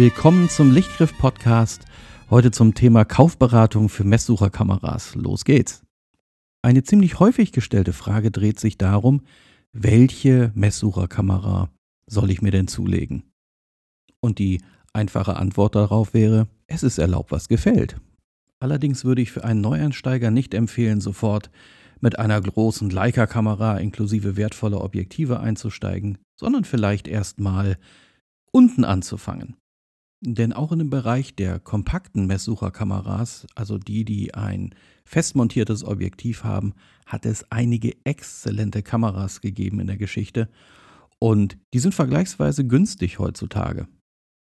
Willkommen zum Lichtgriff Podcast. Heute zum Thema Kaufberatung für Messsucherkameras. Los geht's. Eine ziemlich häufig gestellte Frage dreht sich darum, welche Messsucherkamera soll ich mir denn zulegen? Und die einfache Antwort darauf wäre, es ist erlaubt, was gefällt. Allerdings würde ich für einen Neueinsteiger nicht empfehlen, sofort mit einer großen Leica-Kamera inklusive wertvoller Objektive einzusteigen, sondern vielleicht erstmal unten anzufangen. Denn auch in dem Bereich der kompakten Messsucherkameras, also die, die ein festmontiertes Objektiv haben, hat es einige exzellente Kameras gegeben in der Geschichte und die sind vergleichsweise günstig heutzutage.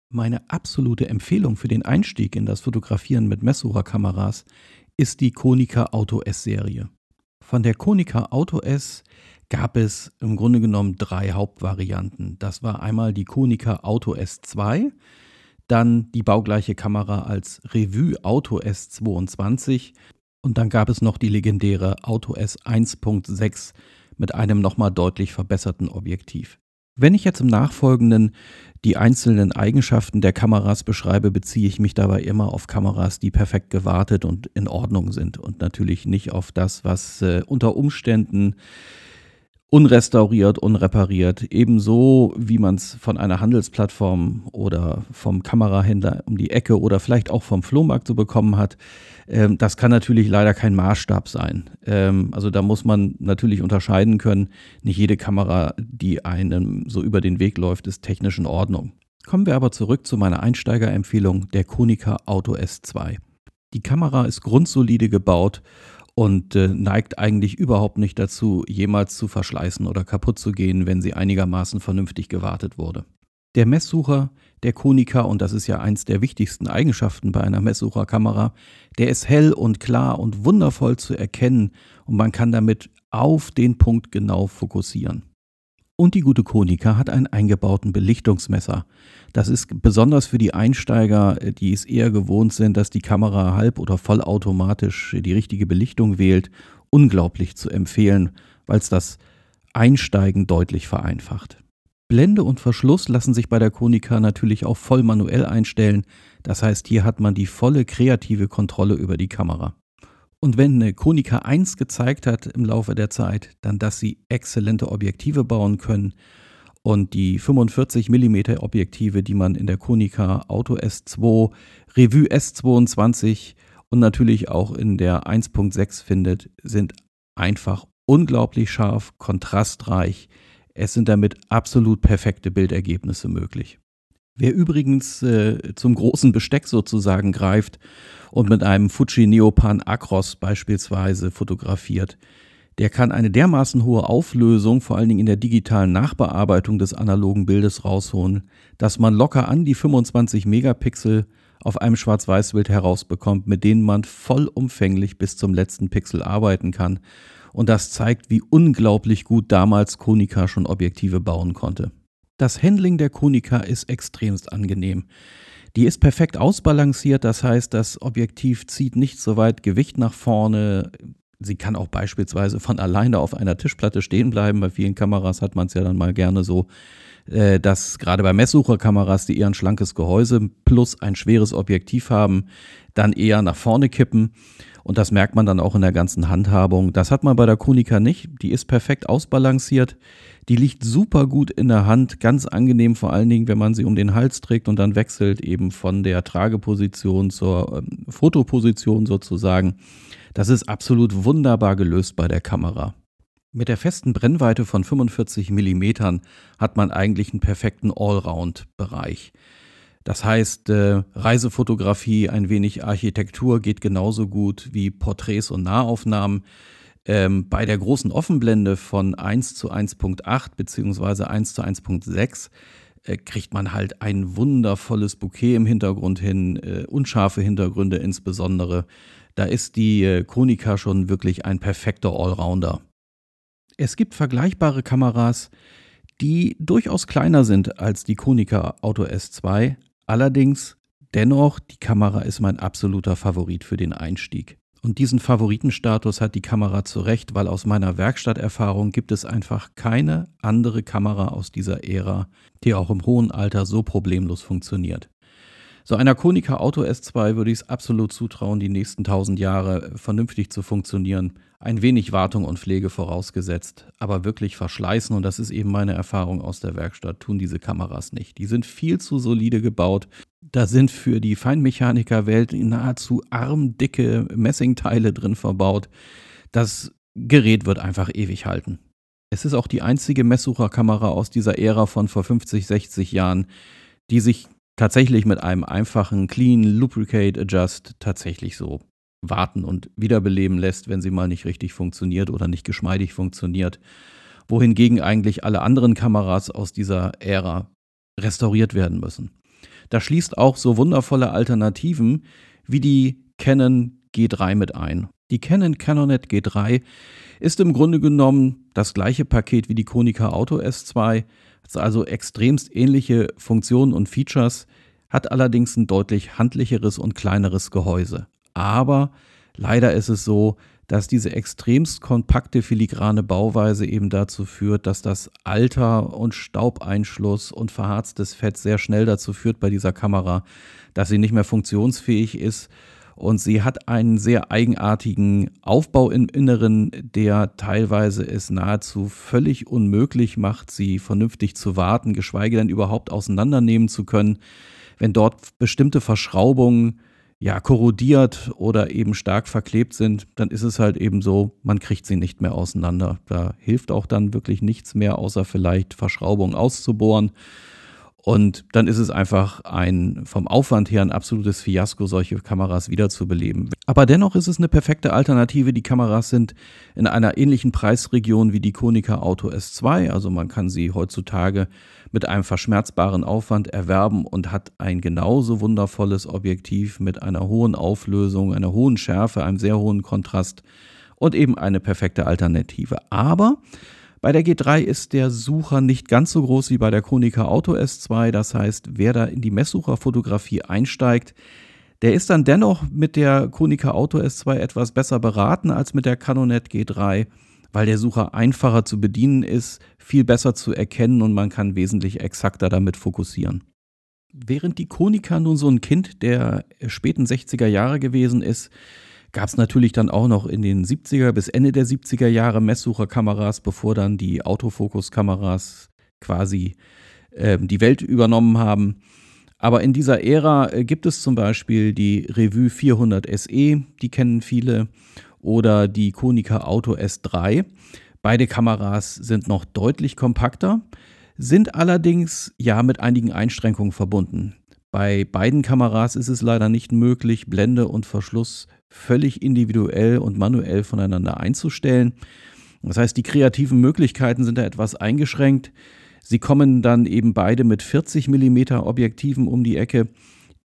Meine absolute Empfehlung für den Einstieg in das Fotografieren mit Messsucherkameras ist die Konica Auto S Serie. Von der Konica Auto S gab es im Grunde genommen drei Hauptvarianten. Das war einmal die Konica Auto S2, dann die baugleiche Kamera als Revue Auto S22 und dann gab es noch die legendäre Auto S1.6 mit einem nochmal deutlich verbesserten Objektiv. Wenn ich jetzt im Nachfolgenden die einzelnen Eigenschaften der Kameras beschreibe, beziehe ich mich dabei immer auf Kameras, die perfekt gewartet und in Ordnung sind und natürlich nicht auf das, was äh, unter Umständen unrestauriert, unrepariert, ebenso wie man es von einer Handelsplattform oder vom Kamerahändler um die Ecke oder vielleicht auch vom Flohmarkt so bekommen hat. Ähm, das kann natürlich leider kein Maßstab sein. Ähm, also da muss man natürlich unterscheiden können. Nicht jede Kamera, die einem so über den Weg läuft, ist technisch in Ordnung. Kommen wir aber zurück zu meiner Einsteigerempfehlung der Konica Auto S2. Die Kamera ist grundsolide gebaut und äh, neigt eigentlich überhaupt nicht dazu, jemals zu verschleißen oder kaputt zu gehen, wenn sie einigermaßen vernünftig gewartet wurde. Der Messsucher, der Konica, und das ist ja eins der wichtigsten Eigenschaften bei einer Messsucherkamera, der ist hell und klar und wundervoll zu erkennen und man kann damit auf den Punkt genau fokussieren. Und die gute Konica hat einen eingebauten Belichtungsmesser. Das ist besonders für die Einsteiger, äh, die es eher gewohnt sind, dass die Kamera halb- oder vollautomatisch die richtige Belichtung wählt, unglaublich zu empfehlen, weil es das Einsteigen deutlich vereinfacht. Blende und Verschluss lassen sich bei der Konica natürlich auch voll manuell einstellen. Das heißt, hier hat man die volle kreative Kontrolle über die Kamera. Und wenn eine Konica 1 gezeigt hat im Laufe der Zeit, dann, dass sie exzellente Objektive bauen können. Und die 45 mm Objektive, die man in der Konica Auto S2, Revue S22 und natürlich auch in der 1.6 findet, sind einfach unglaublich scharf, kontrastreich. Es sind damit absolut perfekte Bildergebnisse möglich. Wer übrigens äh, zum großen Besteck sozusagen greift und mit einem Fuji Neopan Acros beispielsweise fotografiert, der kann eine dermaßen hohe Auflösung, vor allen Dingen in der digitalen Nachbearbeitung des analogen Bildes rausholen, dass man locker an die 25 Megapixel auf einem Schwarz-Weiß-Bild herausbekommt, mit denen man vollumfänglich bis zum letzten Pixel arbeiten kann. Und das zeigt, wie unglaublich gut damals Konica schon Objektive bauen konnte. Das Handling der Konica ist extremst angenehm. Die ist perfekt ausbalanciert, das heißt, das Objektiv zieht nicht so weit Gewicht nach vorne. Sie kann auch beispielsweise von alleine auf einer Tischplatte stehen bleiben. Bei vielen Kameras hat man es ja dann mal gerne so, äh, dass gerade bei Messsucherkameras, die eher ein schlankes Gehäuse plus ein schweres Objektiv haben, dann eher nach vorne kippen. Und das merkt man dann auch in der ganzen Handhabung. Das hat man bei der Konica nicht. Die ist perfekt ausbalanciert. Die liegt super gut in der Hand, ganz angenehm, vor allen Dingen, wenn man sie um den Hals trägt und dann wechselt eben von der Trageposition zur ähm, Fotoposition sozusagen. Das ist absolut wunderbar gelöst bei der Kamera. Mit der festen Brennweite von 45 mm hat man eigentlich einen perfekten Allround-Bereich. Das heißt, äh, Reisefotografie, ein wenig Architektur geht genauso gut wie Porträts und Nahaufnahmen. Ähm, bei der großen Offenblende von 1 zu 1.8 bzw. 1 zu 1.6 äh, kriegt man halt ein wundervolles Bouquet im Hintergrund hin, äh, unscharfe Hintergründe insbesondere. Da ist die äh, Konica schon wirklich ein perfekter Allrounder. Es gibt vergleichbare Kameras, die durchaus kleiner sind als die Konica Auto S2, allerdings dennoch die Kamera ist mein absoluter Favorit für den Einstieg. Und diesen Favoritenstatus hat die Kamera zu Recht, weil aus meiner Werkstatterfahrung gibt es einfach keine andere Kamera aus dieser Ära, die auch im hohen Alter so problemlos funktioniert. So einer Konica Auto S2 würde ich es absolut zutrauen, die nächsten 1000 Jahre vernünftig zu funktionieren. Ein wenig Wartung und Pflege vorausgesetzt, aber wirklich verschleißen, und das ist eben meine Erfahrung aus der Werkstatt, tun diese Kameras nicht. Die sind viel zu solide gebaut. Da sind für die Feinmechanikerwelt nahezu armdicke Messingteile drin verbaut. Das Gerät wird einfach ewig halten. Es ist auch die einzige Messsucherkamera aus dieser Ära von vor 50, 60 Jahren, die sich tatsächlich mit einem einfachen Clean Lubricate Adjust tatsächlich so warten und wiederbeleben lässt, wenn sie mal nicht richtig funktioniert oder nicht geschmeidig funktioniert. Wohingegen eigentlich alle anderen Kameras aus dieser Ära restauriert werden müssen. Da schließt auch so wundervolle Alternativen wie die Canon G3 mit ein. Die Canon Canonet G3 ist im Grunde genommen das gleiche Paket wie die Konica Auto S2, hat also extremst ähnliche Funktionen und Features, hat allerdings ein deutlich handlicheres und kleineres Gehäuse. Aber leider ist es so, dass diese extremst kompakte filigrane Bauweise eben dazu führt, dass das Alter und Staubeinschluss und verharztes Fett sehr schnell dazu führt bei dieser Kamera, dass sie nicht mehr funktionsfähig ist. Und sie hat einen sehr eigenartigen Aufbau im Inneren, der teilweise es nahezu völlig unmöglich macht, sie vernünftig zu warten, geschweige denn überhaupt auseinandernehmen zu können, wenn dort bestimmte Verschraubungen ja korrodiert oder eben stark verklebt sind, dann ist es halt eben so, man kriegt sie nicht mehr auseinander. Da hilft auch dann wirklich nichts mehr, außer vielleicht Verschraubungen auszubohren und dann ist es einfach ein vom Aufwand her ein absolutes Fiasko, solche Kameras wiederzubeleben. Aber dennoch ist es eine perfekte Alternative. Die Kameras sind in einer ähnlichen Preisregion wie die Konica Auto S2. Also man kann sie heutzutage mit einem verschmerzbaren Aufwand erwerben und hat ein genauso wundervolles Objektiv mit einer hohen Auflösung, einer hohen Schärfe, einem sehr hohen Kontrast und eben eine perfekte Alternative. Aber bei der G3 ist der Sucher nicht ganz so groß wie bei der Konica Auto S2. Das heißt, wer da in die Messsucherfotografie einsteigt, der ist dann dennoch mit der Konica Auto S2 etwas besser beraten als mit der Canonet G3, weil der Sucher einfacher zu bedienen ist, viel besser zu erkennen und man kann wesentlich exakter damit fokussieren. Während die Konica nun so ein Kind der späten 60er Jahre gewesen ist, gab es natürlich dann auch noch in den 70er bis Ende der 70er Jahre Messsucherkameras, bevor dann die Autofokuskameras quasi äh, die Welt übernommen haben. Aber in dieser Ära äh, gibt es zum Beispiel die Revue 400 SE, die kennen viele, oder die Konica Auto S3. Beide Kameras sind noch deutlich kompakter, sind allerdings ja mit einigen Einschränkungen verbunden. Bei beiden Kameras ist es leider nicht möglich, Blende und Verschluss völlig individuell und manuell voneinander einzustellen. Das heißt, die kreativen Möglichkeiten sind da etwas eingeschränkt. Sie kommen dann eben beide mit 40 mm Objektiven um die Ecke,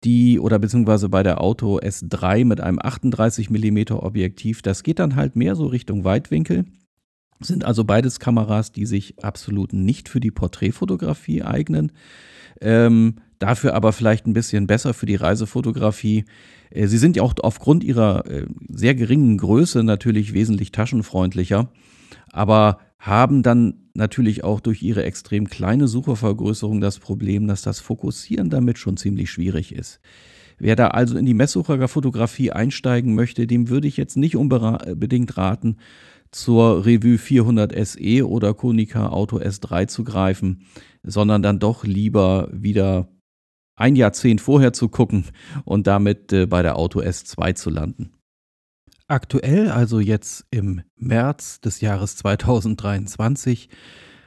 die oder beziehungsweise bei der Auto S3 mit einem 38 mm Objektiv. Das geht dann halt mehr so Richtung Weitwinkel. Sind also beides Kameras, die sich absolut nicht für die Porträtfotografie eignen. Ähm, dafür aber vielleicht ein bisschen besser für die Reisefotografie. Äh, sie sind ja auch aufgrund ihrer äh, sehr geringen Größe natürlich wesentlich taschenfreundlicher, aber haben dann natürlich auch durch ihre extrem kleine Suchervergrößerung das Problem, dass das Fokussieren damit schon ziemlich schwierig ist. Wer da also in die Messsucherfotografie einsteigen möchte, dem würde ich jetzt nicht unbedingt raten, zur Revue 400 SE oder Konica Auto S3 zu greifen, sondern dann doch lieber wieder ein Jahrzehnt vorher zu gucken und damit äh, bei der Auto S2 zu landen. Aktuell, also jetzt im März des Jahres 2023,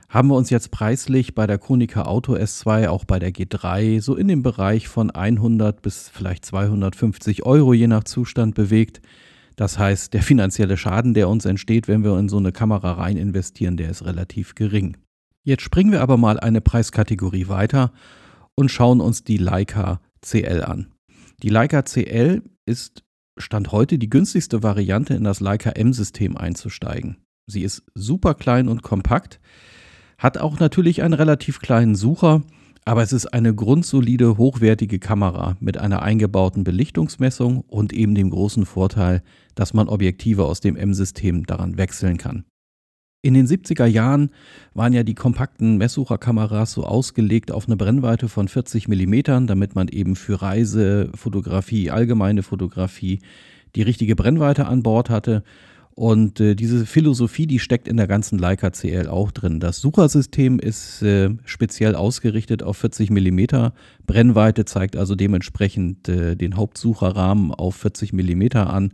haben wir uns jetzt preislich bei der Konica Auto S2, auch bei der G3, so in dem Bereich von 100 bis vielleicht 250 Euro je nach Zustand bewegt. Das heißt, der finanzielle Schaden, der uns entsteht, wenn wir in so eine Kamera rein investieren, der ist relativ gering. Jetzt springen wir aber mal eine Preiskategorie weiter und schauen uns die Leica CL an. Die Leica CL ist Stand heute die günstigste Variante in das Leica M-System einzusteigen. Sie ist super klein und kompakt, hat auch natürlich einen relativ kleinen Sucher, aber es ist eine grundsolide, hochwertige Kamera mit einer eingebauten Belichtungsmessung und eben dem großen Vorteil, dass man Objektive aus dem M-System daran wechseln kann. In den 70er Jahren waren ja die kompakten Messsucherkameras so ausgelegt auf eine Brennweite von 40 mm, damit man eben für Reisefotografie, allgemeine Fotografie die richtige Brennweite an Bord hatte. Und äh, diese Philosophie, die steckt in der ganzen Leica CL auch drin. Das Suchersystem ist äh, speziell ausgerichtet auf 40 mm Brennweite, zeigt also dementsprechend äh, den Hauptsucherrahmen auf 40 mm an.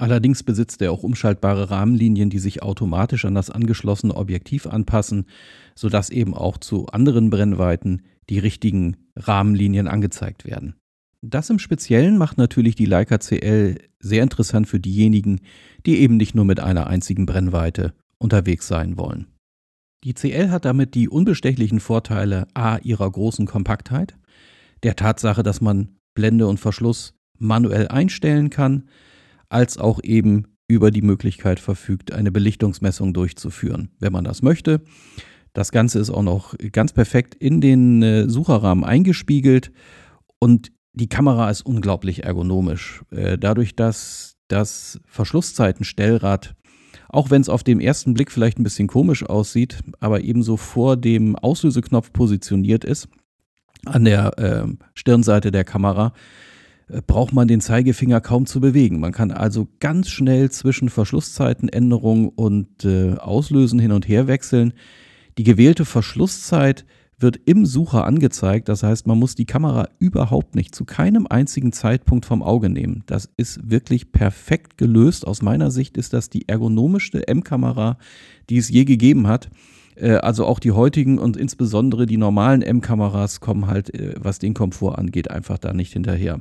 Allerdings besitzt er auch umschaltbare Rahmenlinien, die sich automatisch an das angeschlossene Objektiv anpassen, sodass eben auch zu anderen Brennweiten die richtigen Rahmenlinien angezeigt werden. Das im Speziellen macht natürlich die Leica CL sehr interessant für diejenigen, die eben nicht nur mit einer einzigen Brennweite unterwegs sein wollen. Die CL hat damit die unbestechlichen Vorteile a ihrer großen Kompaktheit, der Tatsache, dass man Blende und Verschluss manuell einstellen kann, als auch eben über die Möglichkeit verfügt, eine Belichtungsmessung durchzuführen, wenn man das möchte. Das Ganze ist auch noch ganz perfekt in den äh, Sucherrahmen eingespiegelt und die Kamera ist unglaublich ergonomisch. Äh, dadurch, dass das Verschlusszeitenstellrad, auch wenn es auf den ersten Blick vielleicht ein bisschen komisch aussieht, aber ebenso vor dem Auslöseknopf positioniert ist, an der äh, Stirnseite der Kamera, braucht man den Zeigefinger kaum zu bewegen. Man kann also ganz schnell zwischen Verschlusszeitenänderung und äh, Auslösen hin und her wechseln. Die gewählte Verschlusszeit wird im Sucher angezeigt. Das heißt, man muss die Kamera überhaupt nicht zu keinem einzigen Zeitpunkt vom Auge nehmen. Das ist wirklich perfekt gelöst. Aus meiner Sicht ist das die ergonomischste M-Kamera, die es je gegeben hat. Äh, also auch die heutigen und insbesondere die normalen M-Kameras kommen halt, äh, was den Komfort angeht, einfach da nicht hinterher.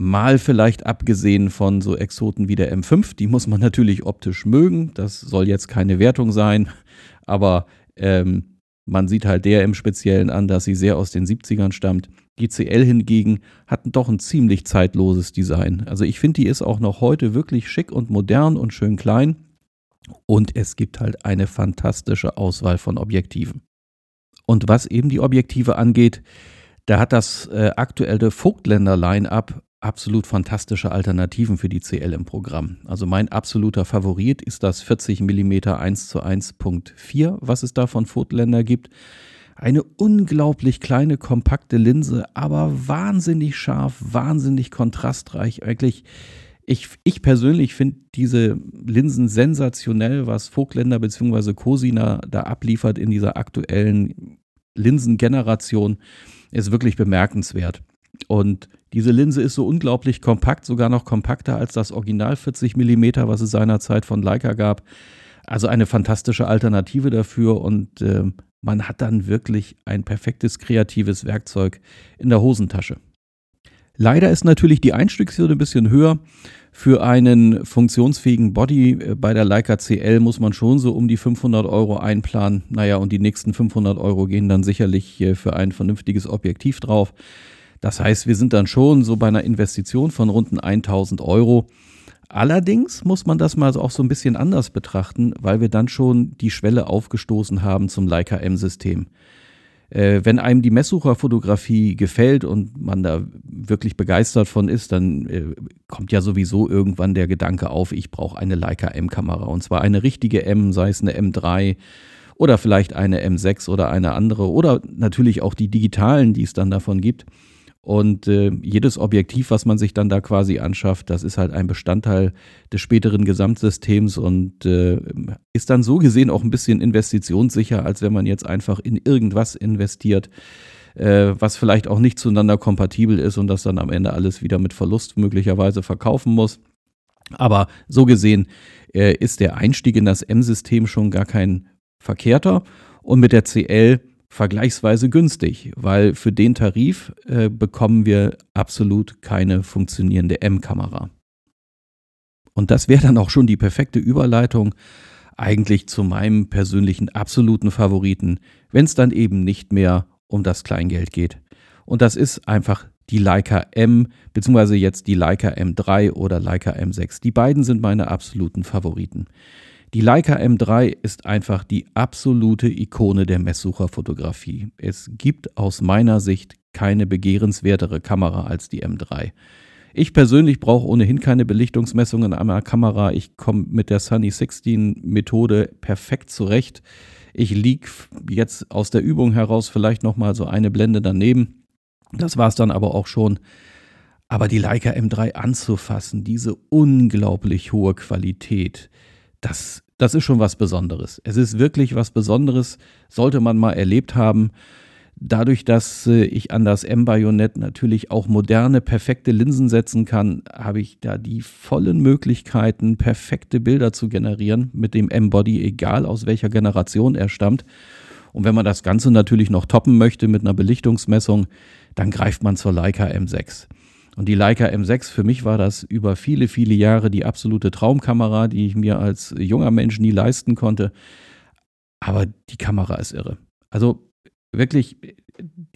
Mal vielleicht abgesehen von so Exoten wie der M5, die muss man natürlich optisch mögen. Das soll jetzt keine Wertung sein, aber ähm, man sieht halt der im Speziellen an, dass sie sehr aus den 70ern stammt. Die CL hingegen hat doch ein ziemlich zeitloses Design. Also ich finde, die ist auch noch heute wirklich schick und modern und schön klein. Und es gibt halt eine fantastische Auswahl von Objektiven. Und was eben die Objektive angeht, da hat das äh, aktuelle Vogtländer Line-up absolut fantastische Alternativen für die CL im Programm. Also mein absoluter Favorit ist das 40 mm 1 zu 1.4, was es da von Vogtländer gibt. Eine unglaublich kleine, kompakte Linse, aber wahnsinnig scharf, wahnsinnig kontrastreich. Eigentlich, ich, ich persönlich finde diese Linsen sensationell, was Vogtländer bzw. Cosina da abliefert in dieser aktuellen Linsengeneration, ist wirklich bemerkenswert. Und diese Linse ist so unglaublich kompakt, sogar noch kompakter als das Original 40 mm, was es seinerzeit von Leica gab. Also eine fantastische Alternative dafür und äh, man hat dann wirklich ein perfektes kreatives Werkzeug in der Hosentasche. Leider ist natürlich die Einstiegshürde ein bisschen höher. Für einen funktionsfähigen Body äh, bei der Leica CL muss man schon so um die 500 Euro einplanen. Naja, und die nächsten 500 Euro gehen dann sicherlich äh, für ein vernünftiges Objektiv drauf. Das heißt, wir sind dann schon so bei einer Investition von rund 1000 Euro. Allerdings muss man das mal auch so ein bisschen anders betrachten, weil wir dann schon die Schwelle aufgestoßen haben zum Leica M-System. Äh, wenn einem die Messsucherfotografie gefällt und man da wirklich begeistert von ist, dann äh, kommt ja sowieso irgendwann der Gedanke auf, ich brauche eine Leica M-Kamera. Und zwar eine richtige M, sei es eine M3 oder vielleicht eine M6 oder eine andere oder natürlich auch die digitalen, die es dann davon gibt. Und äh, jedes Objektiv, was man sich dann da quasi anschafft, das ist halt ein Bestandteil des späteren Gesamtsystems und äh, ist dann so gesehen auch ein bisschen investitionssicher, als wenn man jetzt einfach in irgendwas investiert, äh, was vielleicht auch nicht zueinander kompatibel ist und das dann am Ende alles wieder mit Verlust möglicherweise verkaufen muss. Aber so gesehen äh, ist der Einstieg in das M-System schon gar kein verkehrter. Und mit der CL vergleichsweise günstig, weil für den Tarif äh, bekommen wir absolut keine funktionierende M-Kamera. Und das wäre dann auch schon die perfekte Überleitung eigentlich zu meinem persönlichen absoluten Favoriten, wenn es dann eben nicht mehr um das Kleingeld geht. Und das ist einfach die Leica M, beziehungsweise jetzt die Leica M3 oder Leica M6. Die beiden sind meine absoluten Favoriten. Die Leica M3 ist einfach die absolute Ikone der Messsucherfotografie. Es gibt aus meiner Sicht keine begehrenswertere Kamera als die M3. Ich persönlich brauche ohnehin keine Belichtungsmessungen an meiner Kamera. Ich komme mit der Sunny 16 Methode perfekt zurecht. Ich liege jetzt aus der Übung heraus vielleicht nochmal so eine Blende daneben. Das war es dann aber auch schon. Aber die Leica M3 anzufassen, diese unglaublich hohe Qualität, das, das ist schon was Besonderes. Es ist wirklich was Besonderes, sollte man mal erlebt haben. Dadurch, dass äh, ich an das M-Bajonett natürlich auch moderne, perfekte Linsen setzen kann, habe ich da die vollen Möglichkeiten, perfekte Bilder zu generieren mit dem M-Body, egal aus welcher Generation er stammt. Und wenn man das Ganze natürlich noch toppen möchte mit einer Belichtungsmessung, dann greift man zur Leica M6. Und die Leica M6, für mich war das über viele, viele Jahre die absolute Traumkamera, die ich mir als junger Mensch nie leisten konnte. Aber die Kamera ist irre. Also wirklich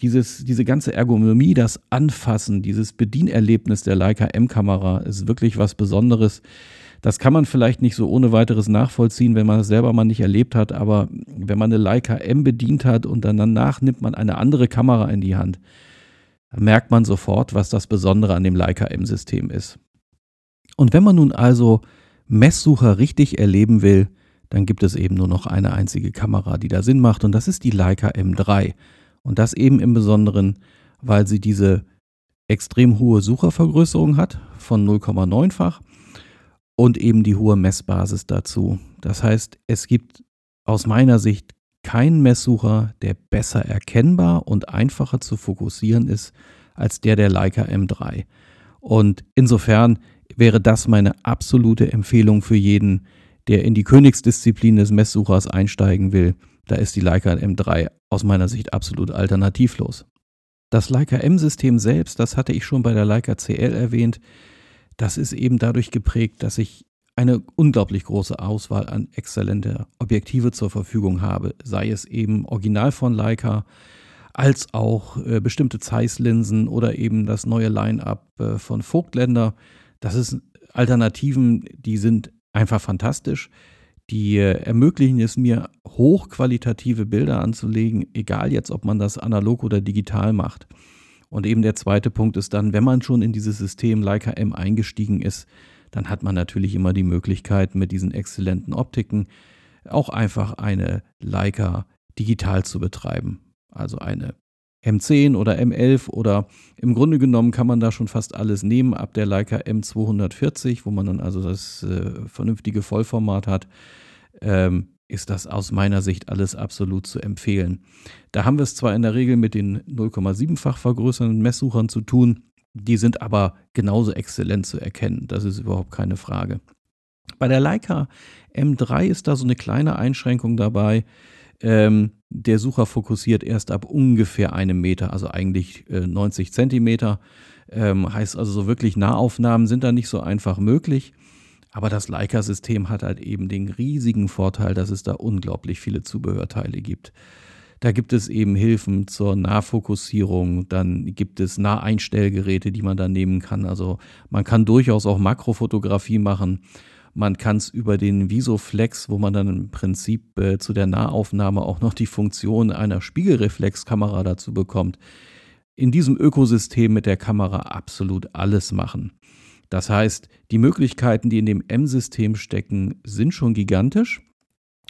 dieses, diese ganze Ergonomie, das Anfassen, dieses Bedienerlebnis der Leica M-Kamera ist wirklich was Besonderes. Das kann man vielleicht nicht so ohne weiteres nachvollziehen, wenn man es selber mal nicht erlebt hat, aber wenn man eine Leica M bedient hat und dann danach nimmt man eine andere Kamera in die Hand, merkt man sofort, was das Besondere an dem Leica M-System ist. Und wenn man nun also Messsucher richtig erleben will, dann gibt es eben nur noch eine einzige Kamera, die da Sinn macht und das ist die Leica M3. Und das eben im Besonderen, weil sie diese extrem hohe Suchervergrößerung hat von 0,9-fach und eben die hohe Messbasis dazu. Das heißt, es gibt aus meiner Sicht keinen Messsucher, der besser erkennbar und einfacher zu fokussieren ist als der der Leica M3. Und insofern wäre das meine absolute Empfehlung für jeden, der in die Königsdisziplin des Messsuchers einsteigen will, da ist die Leica M3 aus meiner Sicht absolut alternativlos. Das Leica M-System selbst, das hatte ich schon bei der Leica CL erwähnt, das ist eben dadurch geprägt, dass ich eine unglaublich große Auswahl an exzellente Objektive zur Verfügung habe, sei es eben original von Leica, als auch äh, bestimmte Zeiss-Linsen oder eben das neue Line-up äh, von Vogtländer. Das ist Alternativen, die sind einfach fantastisch. Die äh, ermöglichen es mir, hochqualitative Bilder anzulegen, egal jetzt, ob man das analog oder digital macht. Und eben der zweite Punkt ist dann, wenn man schon in dieses System Leica M eingestiegen ist, dann hat man natürlich immer die Möglichkeit, mit diesen exzellenten Optiken auch einfach eine Leica digital zu betreiben. Also eine M10 oder M11 oder im Grunde genommen kann man da schon fast alles nehmen ab der Leica M240, wo man dann also das äh, vernünftige Vollformat hat, ähm, ist das aus meiner Sicht alles absolut zu empfehlen. Da haben wir es zwar in der Regel mit den 0,7-fach vergrößernden Messsuchern zu tun, die sind aber genauso exzellent zu erkennen, das ist überhaupt keine Frage. Bei der Leica M3 ist da so eine kleine Einschränkung dabei. Ähm, der Sucher fokussiert erst ab ungefähr einem Meter, also eigentlich äh, 90 Zentimeter. Ähm, heißt also, so wirklich Nahaufnahmen sind da nicht so einfach möglich. Aber das Leica-System hat halt eben den riesigen Vorteil, dass es da unglaublich viele Zubehörteile gibt. Da gibt es eben Hilfen zur Nahfokussierung, dann gibt es Naheinstellgeräte, die man da nehmen kann. Also man kann durchaus auch Makrofotografie machen. Man kann es über den Visoflex, wo man dann im Prinzip äh, zu der Nahaufnahme auch noch die Funktion einer Spiegelreflexkamera dazu bekommt, in diesem Ökosystem mit der Kamera absolut alles machen. Das heißt, die Möglichkeiten, die in dem M-System stecken, sind schon gigantisch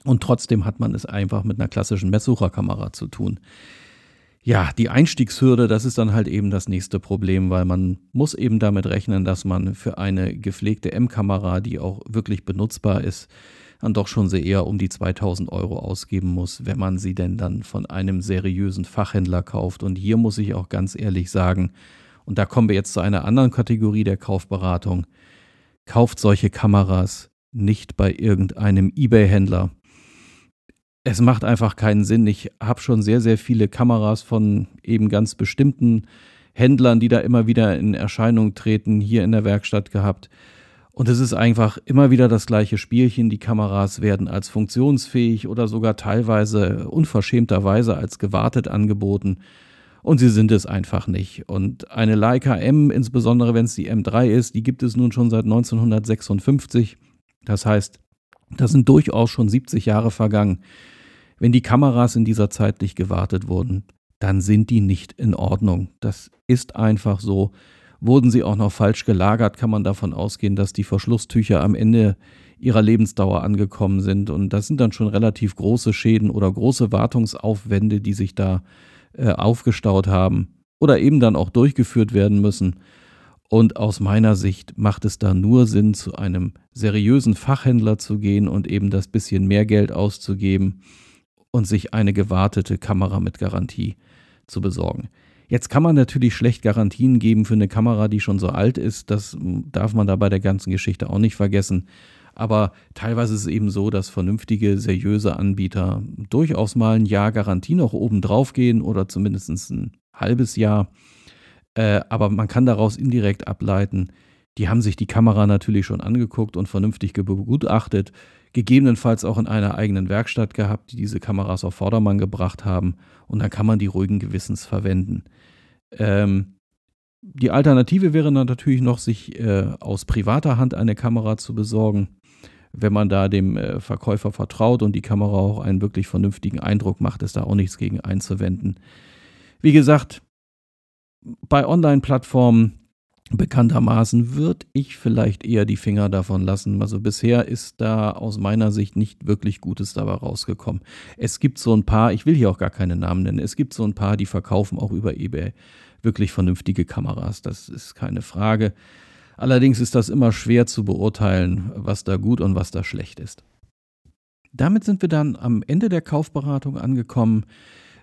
und trotzdem hat man es einfach mit einer klassischen Messsucherkamera zu tun ja, die Einstiegshürde, das ist dann halt eben das nächste Problem, weil man muss eben damit rechnen, dass man für eine gepflegte M-Kamera, die auch wirklich benutzbar ist, dann doch schon sehr eher um die 2000 Euro ausgeben muss, wenn man sie denn dann von einem seriösen Fachhändler kauft. Und hier muss ich auch ganz ehrlich sagen, und da kommen wir jetzt zu einer anderen Kategorie der Kaufberatung, kauft solche Kameras nicht bei irgendeinem eBay-Händler es macht einfach keinen Sinn. Ich habe schon sehr, sehr viele Kameras von eben ganz bestimmten Händlern, die da immer wieder in Erscheinung treten, hier in der Werkstatt gehabt. Und es ist einfach immer wieder das gleiche Spielchen. Die Kameras werden als funktionsfähig oder sogar teilweise unverschämterweise als gewartet angeboten. Und sie sind es einfach nicht. Und eine Leica M, insbesondere wenn es die M3 ist, die gibt es nun schon seit 1956. Das heißt, da sind durchaus schon 70 Jahre vergangen. Wenn die Kameras in dieser Zeit nicht gewartet wurden, dann sind die nicht in Ordnung. Das ist einfach so. Wurden sie auch noch falsch gelagert, kann man davon ausgehen, dass die Verschlusstücher am Ende ihrer Lebensdauer angekommen sind. Und das sind dann schon relativ große Schäden oder große Wartungsaufwände, die sich da äh, aufgestaut haben oder eben dann auch durchgeführt werden müssen. Und aus meiner Sicht macht es da nur Sinn, zu einem seriösen Fachhändler zu gehen und eben das bisschen mehr Geld auszugeben und sich eine gewartete Kamera mit Garantie zu besorgen. Jetzt kann man natürlich schlecht Garantien geben für eine Kamera, die schon so alt ist. Das darf man da bei der ganzen Geschichte auch nicht vergessen. Aber teilweise ist es eben so, dass vernünftige, seriöse Anbieter durchaus mal ein Jahr Garantie noch oben drauf gehen oder zumindest ein halbes Jahr. Äh, aber man kann daraus indirekt ableiten, die haben sich die Kamera natürlich schon angeguckt und vernünftig begutachtet, gegebenenfalls auch in einer eigenen Werkstatt gehabt, die diese Kameras auf Vordermann gebracht haben und dann kann man die ruhigen Gewissens verwenden. Ähm, die Alternative wäre dann natürlich noch, sich äh, aus privater Hand eine Kamera zu besorgen, wenn man da dem äh, Verkäufer vertraut und die Kamera auch einen wirklich vernünftigen Eindruck macht, ist da auch nichts gegen einzuwenden. Wie gesagt, bei Online-Plattformen bekanntermaßen würde ich vielleicht eher die Finger davon lassen. Also bisher ist da aus meiner Sicht nicht wirklich Gutes dabei rausgekommen. Es gibt so ein paar, ich will hier auch gar keine Namen nennen, es gibt so ein paar, die verkaufen auch über eBay wirklich vernünftige Kameras. Das ist keine Frage. Allerdings ist das immer schwer zu beurteilen, was da gut und was da schlecht ist. Damit sind wir dann am Ende der Kaufberatung angekommen.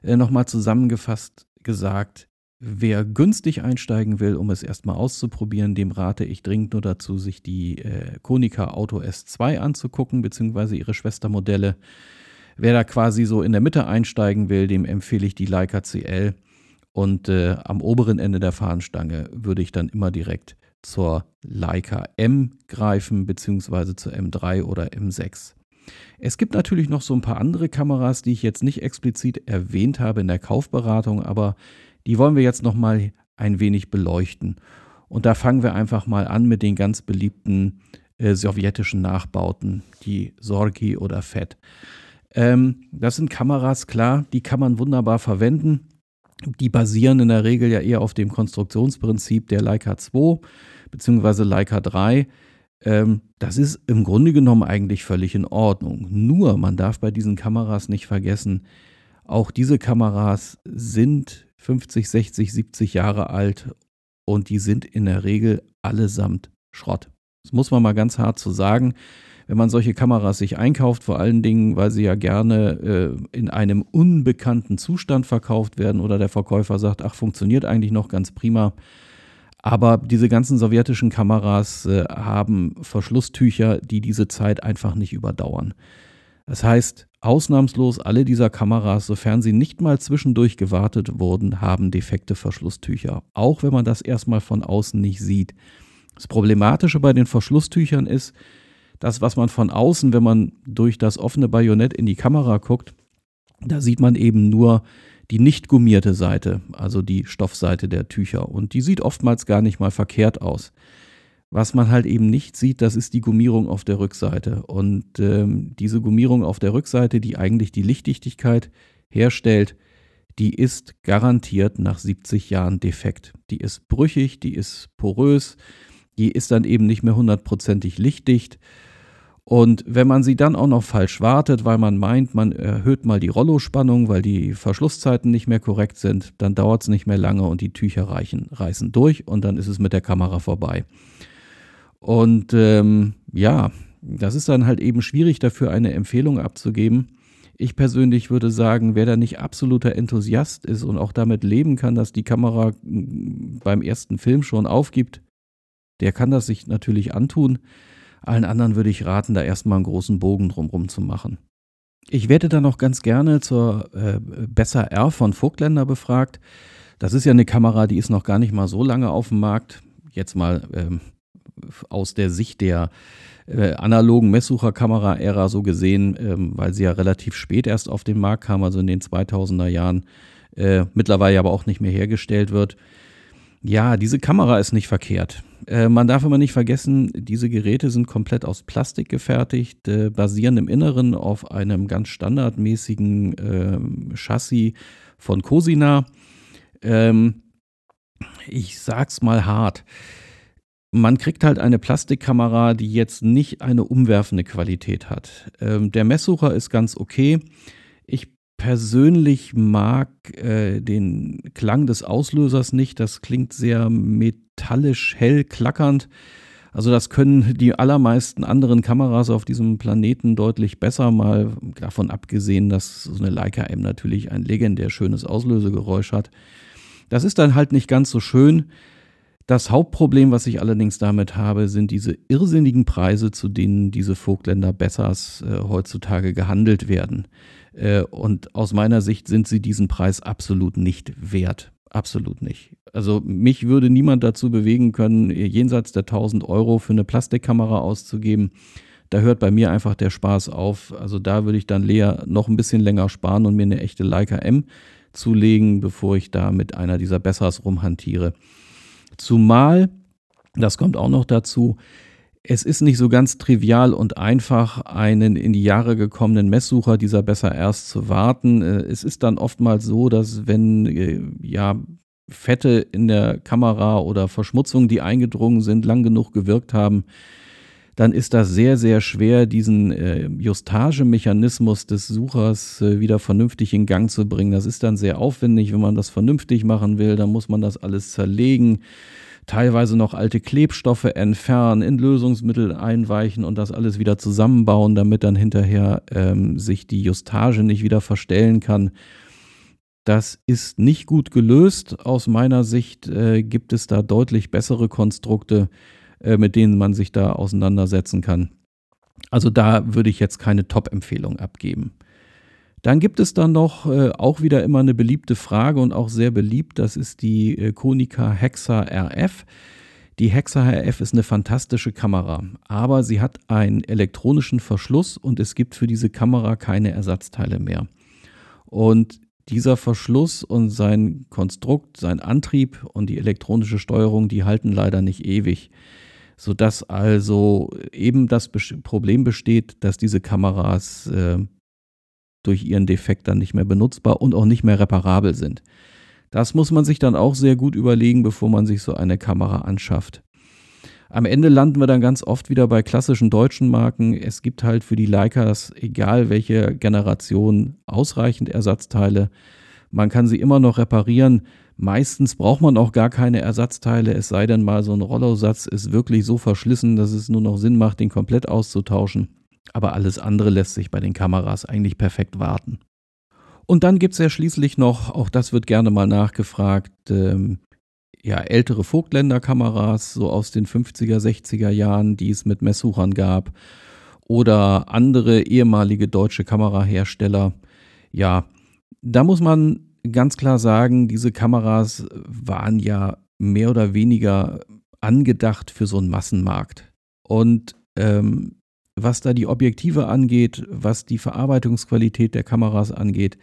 Äh, Nochmal zusammengefasst gesagt, Wer günstig einsteigen will, um es erstmal auszuprobieren, dem rate ich dringend nur dazu, sich die äh, Konica Auto S2 anzugucken, beziehungsweise ihre Schwestermodelle. Wer da quasi so in der Mitte einsteigen will, dem empfehle ich die Leica CL. Und äh, am oberen Ende der Fahnenstange würde ich dann immer direkt zur Leica M greifen, beziehungsweise zur M3 oder M6. Es gibt natürlich noch so ein paar andere Kameras, die ich jetzt nicht explizit erwähnt habe in der Kaufberatung, aber die wollen wir jetzt noch mal ein wenig beleuchten. Und da fangen wir einfach mal an mit den ganz beliebten äh, sowjetischen Nachbauten, die Sorgi oder FET. Ähm, das sind Kameras, klar, die kann man wunderbar verwenden. Die basieren in der Regel ja eher auf dem Konstruktionsprinzip der Leica 2 bzw. Leica 3. Ähm, das ist im Grunde genommen eigentlich völlig in Ordnung. Nur, man darf bei diesen Kameras nicht vergessen, auch diese Kameras sind 50, 60, 70 Jahre alt und die sind in der Regel allesamt Schrott. Das muss man mal ganz hart zu so sagen. Wenn man solche Kameras sich einkauft, vor allen Dingen, weil sie ja gerne äh, in einem unbekannten Zustand verkauft werden oder der Verkäufer sagt, ach, funktioniert eigentlich noch ganz prima. Aber diese ganzen sowjetischen Kameras äh, haben Verschlusstücher, die diese Zeit einfach nicht überdauern. Das heißt, ausnahmslos alle dieser Kameras, sofern sie nicht mal zwischendurch gewartet wurden, haben defekte Verschlusstücher. Auch wenn man das erstmal von außen nicht sieht. Das Problematische bei den Verschlusstüchern ist, das, was man von außen, wenn man durch das offene Bajonett in die Kamera guckt, da sieht man eben nur die nicht gummierte Seite, also die Stoffseite der Tücher. Und die sieht oftmals gar nicht mal verkehrt aus. Was man halt eben nicht sieht, das ist die Gummierung auf der Rückseite. Und ähm, diese Gummierung auf der Rückseite, die eigentlich die Lichtdichtigkeit herstellt, die ist garantiert nach 70 Jahren defekt. Die ist brüchig, die ist porös, die ist dann eben nicht mehr hundertprozentig lichtdicht. Und wenn man sie dann auch noch falsch wartet, weil man meint, man erhöht mal die Rollospannung, weil die Verschlusszeiten nicht mehr korrekt sind, dann dauert es nicht mehr lange und die Tücher reichen, reißen durch und dann ist es mit der Kamera vorbei. Und ähm, ja, das ist dann halt eben schwierig dafür eine Empfehlung abzugeben. Ich persönlich würde sagen, wer da nicht absoluter Enthusiast ist und auch damit leben kann, dass die Kamera mm, beim ersten Film schon aufgibt, der kann das sich natürlich antun. Allen anderen würde ich raten, da erstmal einen großen Bogen drumherum zu machen. Ich werde dann noch ganz gerne zur äh, Besser R von Vogtländer befragt. Das ist ja eine Kamera, die ist noch gar nicht mal so lange auf dem Markt. Jetzt mal ähm, aus der Sicht der äh, analogen Messsucherkamera-Ära so gesehen, ähm, weil sie ja relativ spät erst auf den Markt kam, also in den 2000er Jahren, äh, mittlerweile aber auch nicht mehr hergestellt wird. Ja, diese Kamera ist nicht verkehrt. Äh, man darf immer nicht vergessen, diese Geräte sind komplett aus Plastik gefertigt, äh, basieren im Inneren auf einem ganz standardmäßigen ähm, Chassis von Cosina. Ähm, ich sag's mal hart. Man kriegt halt eine Plastikkamera, die jetzt nicht eine umwerfende Qualität hat. Ähm, der Messsucher ist ganz okay. Ich persönlich mag äh, den Klang des Auslösers nicht. Das klingt sehr metallisch hell klackernd. Also das können die allermeisten anderen Kameras auf diesem Planeten deutlich besser, mal davon abgesehen, dass so eine Leica M natürlich ein legendär schönes Auslösegeräusch hat. Das ist dann halt nicht ganz so schön. Das Hauptproblem, was ich allerdings damit habe, sind diese irrsinnigen Preise, zu denen diese Vogtländer Bessers äh, heutzutage gehandelt werden. Äh, und aus meiner Sicht sind sie diesen Preis absolut nicht wert. Absolut nicht. Also mich würde niemand dazu bewegen können, jenseits der 1000 Euro für eine Plastikkamera auszugeben. Da hört bei mir einfach der Spaß auf. Also da würde ich dann leer noch ein bisschen länger sparen und mir eine echte Leica M zulegen, bevor ich da mit einer dieser Bessers rumhantiere. Zumal, das kommt auch noch dazu, es ist nicht so ganz trivial und einfach, einen in die Jahre gekommenen Messsucher dieser besser erst zu warten. Äh, es ist dann oftmals so, dass wenn äh, ja Fette in der Kamera oder Verschmutzungen, die eingedrungen sind, lang genug gewirkt haben, dann ist das sehr, sehr schwer, diesen äh, Justagemechanismus des Suchers äh, wieder vernünftig in Gang zu bringen. Das ist dann sehr aufwendig, wenn man das vernünftig machen will, dann muss man das alles zerlegen, teilweise noch alte Klebstoffe entfernen, in Lösungsmittel einweichen und das alles wieder zusammenbauen, damit dann hinterher ähm, sich die Justage nicht wieder verstellen kann. Das ist nicht gut gelöst. Aus meiner Sicht äh, gibt es da deutlich bessere Konstrukte äh, mit denen man sich da auseinandersetzen kann. Also da würde ich jetzt keine Top-Empfehlung abgeben. Dann gibt es dann noch äh, auch wieder immer eine beliebte Frage und auch sehr beliebt, das ist die äh, Konica Hexa RF. Die Hexa RF ist eine fantastische Kamera, aber sie hat einen elektronischen Verschluss und es gibt für diese Kamera keine Ersatzteile mehr. Und dieser Verschluss und sein Konstrukt, sein Antrieb und die elektronische Steuerung, die halten leider nicht ewig sodass also eben das Problem besteht, dass diese Kameras äh, durch ihren Defekt dann nicht mehr benutzbar und auch nicht mehr reparabel sind. Das muss man sich dann auch sehr gut überlegen, bevor man sich so eine Kamera anschafft. Am Ende landen wir dann ganz oft wieder bei klassischen deutschen Marken. Es gibt halt für die Leicas, egal welche Generation, ausreichend Ersatzteile. Man kann sie immer noch reparieren. Meistens braucht man auch gar keine Ersatzteile, es sei denn mal so ein Rollo-Satz ist wirklich so verschlissen, dass es nur noch Sinn macht, den komplett auszutauschen. Aber alles andere lässt sich bei den Kameras eigentlich perfekt warten. Und dann gibt es ja schließlich noch, auch das wird gerne mal nachgefragt, ähm, ja, ältere Vogtländer-Kameras, so aus den 50er, 60er Jahren, die es mit Messsuchern gab. Oder andere ehemalige deutsche Kamerahersteller. Ja, da muss man ganz klar sagen, diese Kameras waren ja mehr oder weniger angedacht für so einen Massenmarkt. Und ähm, was da die Objektive angeht, was die Verarbeitungsqualität der Kameras angeht,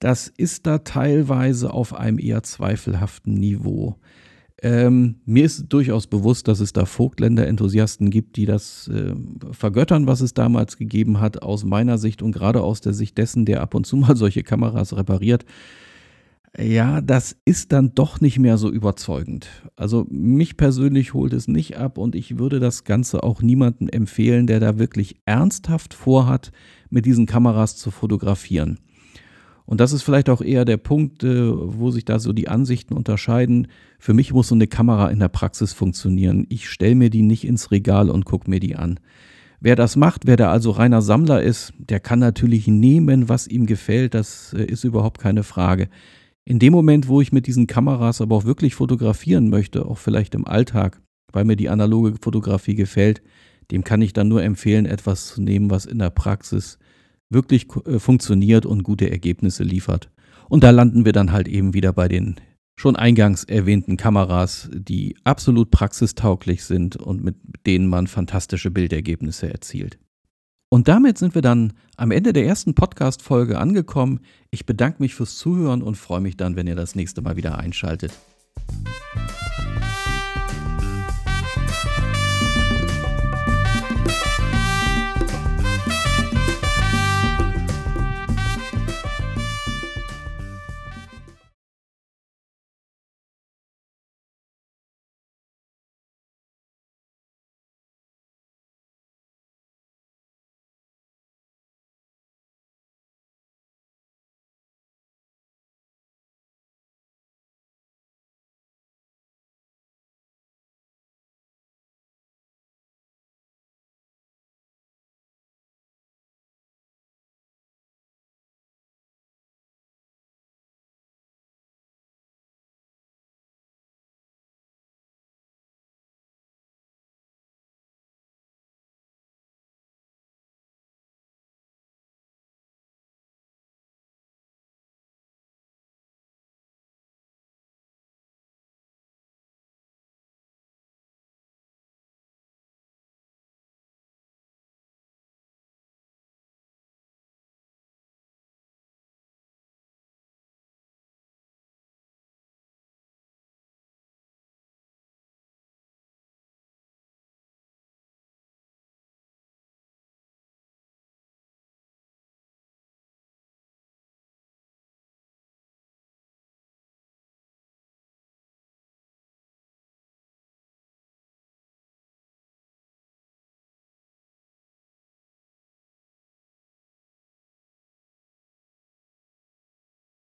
das ist da teilweise auf einem eher zweifelhaften Niveau. Ähm, mir ist durchaus bewusst, dass es da Vogtländer-Enthusiasten gibt, die das äh, vergöttern, was es damals gegeben hat, aus meiner Sicht und gerade aus der Sicht dessen, der ab und zu mal solche Kameras repariert. Ja, das ist dann doch nicht mehr so überzeugend. Also mich persönlich holt es nicht ab und ich würde das Ganze auch niemandem empfehlen, der da wirklich ernsthaft vorhat, mit diesen Kameras zu fotografieren. Und das ist vielleicht auch eher der Punkt, äh, wo sich da so die Ansichten unterscheiden. Für mich muss so eine Kamera in der Praxis funktionieren. Ich stelle mir die nicht ins Regal und gucke mir die an. Wer das macht, wer da also reiner Sammler ist, der kann natürlich nehmen, was ihm gefällt. Das äh, ist überhaupt keine Frage. In dem Moment, wo ich mit diesen Kameras aber auch wirklich fotografieren möchte, auch vielleicht im Alltag, weil mir die analoge Fotografie gefällt, dem kann ich dann nur empfehlen, etwas zu nehmen, was in der Praxis wirklich äh, funktioniert und gute Ergebnisse liefert. Und da landen wir dann halt eben wieder bei den schon eingangs erwähnten Kameras, die absolut praxistauglich sind und mit denen man fantastische Bildergebnisse erzielt. Und damit sind wir dann am Ende der ersten Podcast-Folge angekommen. Ich bedanke mich fürs Zuhören und freue mich dann, wenn ihr das nächste Mal wieder einschaltet.